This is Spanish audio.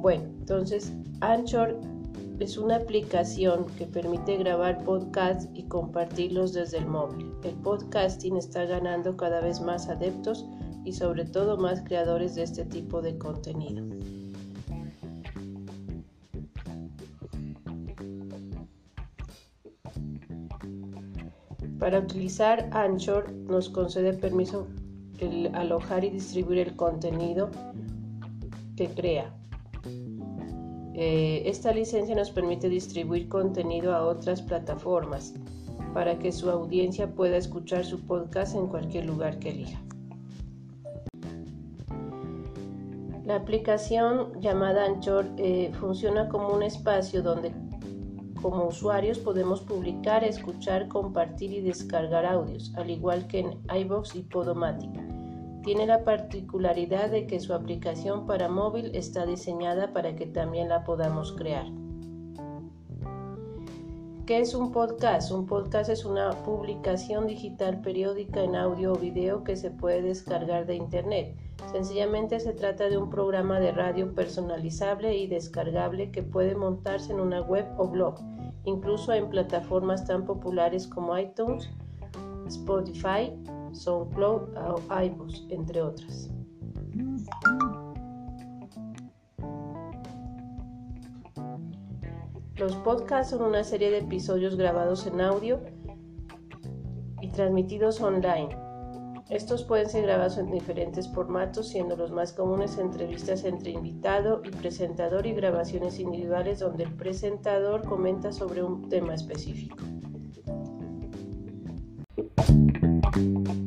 Bueno, entonces Anchor es una aplicación que permite grabar podcasts y compartirlos desde el móvil. El podcasting está ganando cada vez más adeptos y sobre todo más creadores de este tipo de contenido. Para utilizar Anchor nos concede permiso el alojar y distribuir el contenido que crea. Eh, esta licencia nos permite distribuir contenido a otras plataformas para que su audiencia pueda escuchar su podcast en cualquier lugar que elija. La aplicación llamada Anchor eh, funciona como un espacio donde como usuarios podemos publicar, escuchar, compartir y descargar audios, al igual que en iBox y Podomatic. Tiene la particularidad de que su aplicación para móvil está diseñada para que también la podamos crear. ¿Qué es un podcast? Un podcast es una publicación digital periódica en audio o video que se puede descargar de Internet. Sencillamente se trata de un programa de radio personalizable y descargable que puede montarse en una web o blog, incluso en plataformas tan populares como iTunes, Spotify, SoundCloud o iBooks, entre otras. Los podcasts son una serie de episodios grabados en audio y transmitidos online. Estos pueden ser grabados en diferentes formatos, siendo los más comunes entrevistas entre invitado y presentador y grabaciones individuales donde el presentador comenta sobre un tema específico. Thank you.